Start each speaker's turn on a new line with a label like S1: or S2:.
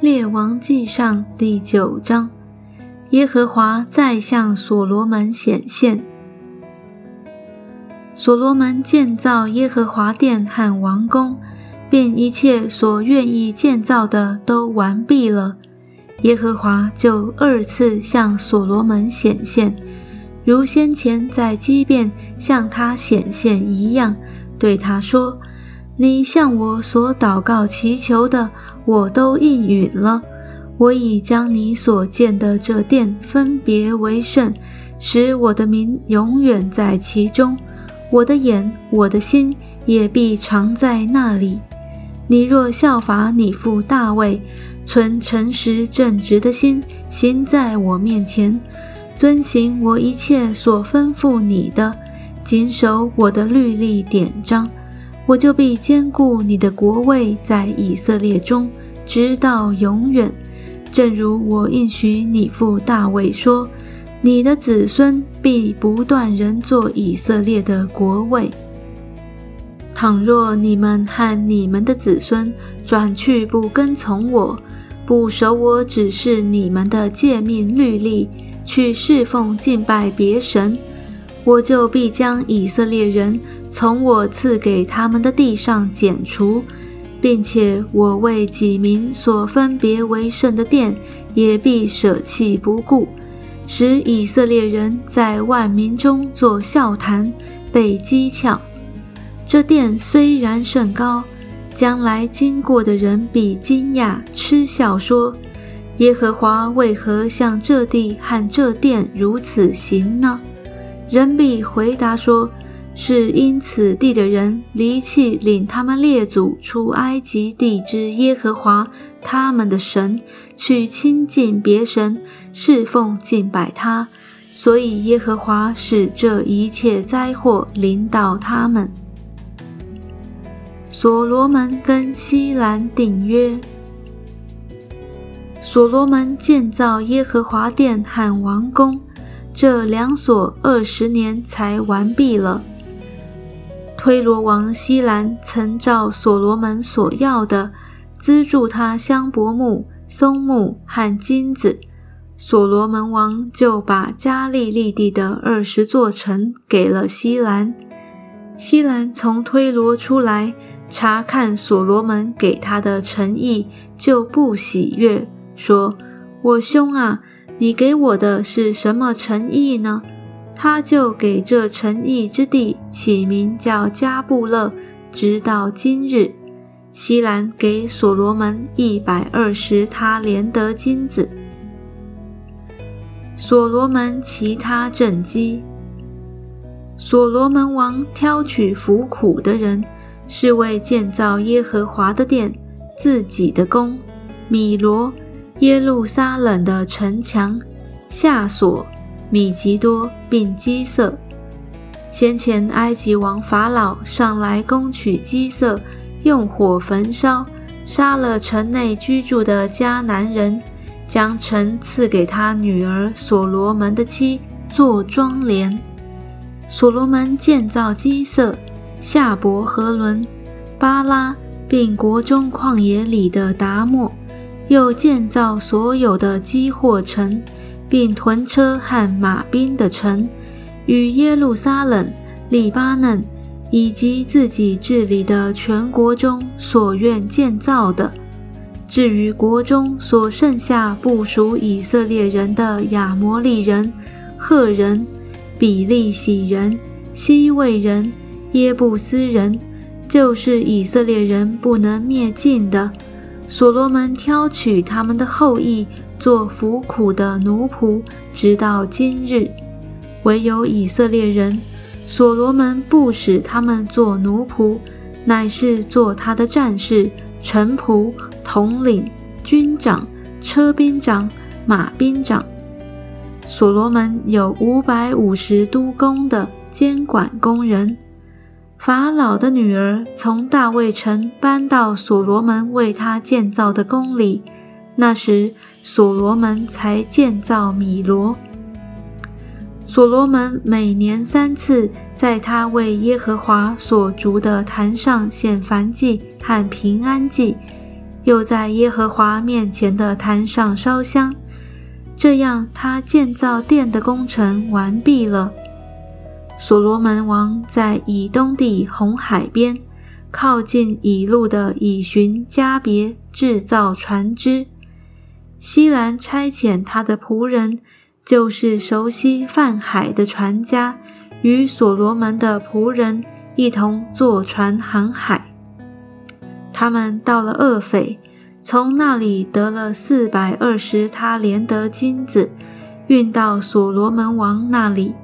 S1: 列王记上第九章，耶和华再向所罗门显现。所罗门建造耶和华殿和王宫，并一切所愿意建造的都完毕了。耶和华就二次向所罗门显现，如先前在基变向他显现一样，对他说。你向我所祷告祈求的，我都应允了。我已将你所建的这殿分别为圣，使我的名永远在其中。我的眼、我的心也必常在那里。你若效法你父大卫，存诚实正直的心，行在我面前，遵行我一切所吩咐你的，谨守我的律例典章。我就必坚固你的国位在以色列中，直到永远。正如我应许你父大卫说：“你的子孙必不断人做以色列的国位。”倘若你们和你们的子孙转去不跟从我，不守我指示你们的诫命律例，去侍奉敬拜别神，我就必将以色列人。从我赐给他们的地上剪除，并且我为己民所分别为圣的殿，也必舍弃不顾，使以色列人在万民中作笑谈，被讥诮。这殿虽然甚高，将来经过的人必惊讶嗤笑说：“耶和华为何向这地和这殿如此行呢？”人必回答说。是因此地的人离弃领他们列祖出埃及地之耶和华他们的神，去亲近别神，侍奉敬拜他，所以耶和华使这一切灾祸临到他们。所罗门跟西兰订约，所罗门建造耶和华殿和王宫，这两所二十年才完毕了。推罗王西兰曾照所罗门所要的，资助他香柏木、松木和金子。所罗门王就把加利利地的二十座城给了西兰。西兰从推罗出来，查看所罗门给他的诚意，就不喜悦，说：“我兄啊，你给我的是什么诚意呢？”他就给这诚意之地起名叫加布勒，直到今日。西兰给所罗门一百二十他连得金子。所罗门其他政绩。所罗门王挑取服苦的人，是为建造耶和华的殿、自己的宫、米罗、耶路撒冷的城墙、下所。米吉多并基色，先前埃及王法老上来攻取基色，用火焚烧，杀了城内居住的迦南人，将城赐给他女儿所罗门的妻做庄帘。所罗门建造基色、夏伯和伦、巴拉，并国中旷野里的达莫，又建造所有的基货城。并屯车和马兵的城，与耶路撒冷、黎巴嫩以及自己治理的全国中所愿建造的。至于国中所剩下不属以色列人的亚摩利人、赫人、比利洗人、西魏人、耶布斯人，就是以色列人不能灭尽的，所罗门挑取他们的后裔。做服苦的奴仆，直到今日，唯有以色列人，所罗门不使他们做奴仆，乃是做他的战士、臣仆、统领、军长、车兵长、马兵长。所罗门有五百五十督工的监管工人。法老的女儿从大卫城搬到所罗门为他建造的宫里。那时，所罗门才建造米罗。所罗门每年三次在他为耶和华所筑的坛上献燔祭和平安祭，又在耶和华面前的坛上烧香。这样，他建造殿的工程完毕了。所罗门王在以东地红海边，靠近以路的以寻加别制造船只。西兰差遣他的仆人，就是熟悉泛海的船家，与所罗门的仆人一同坐船航海。他们到了厄斐，从那里得了四百二十他连得金子，运到所罗门王那里。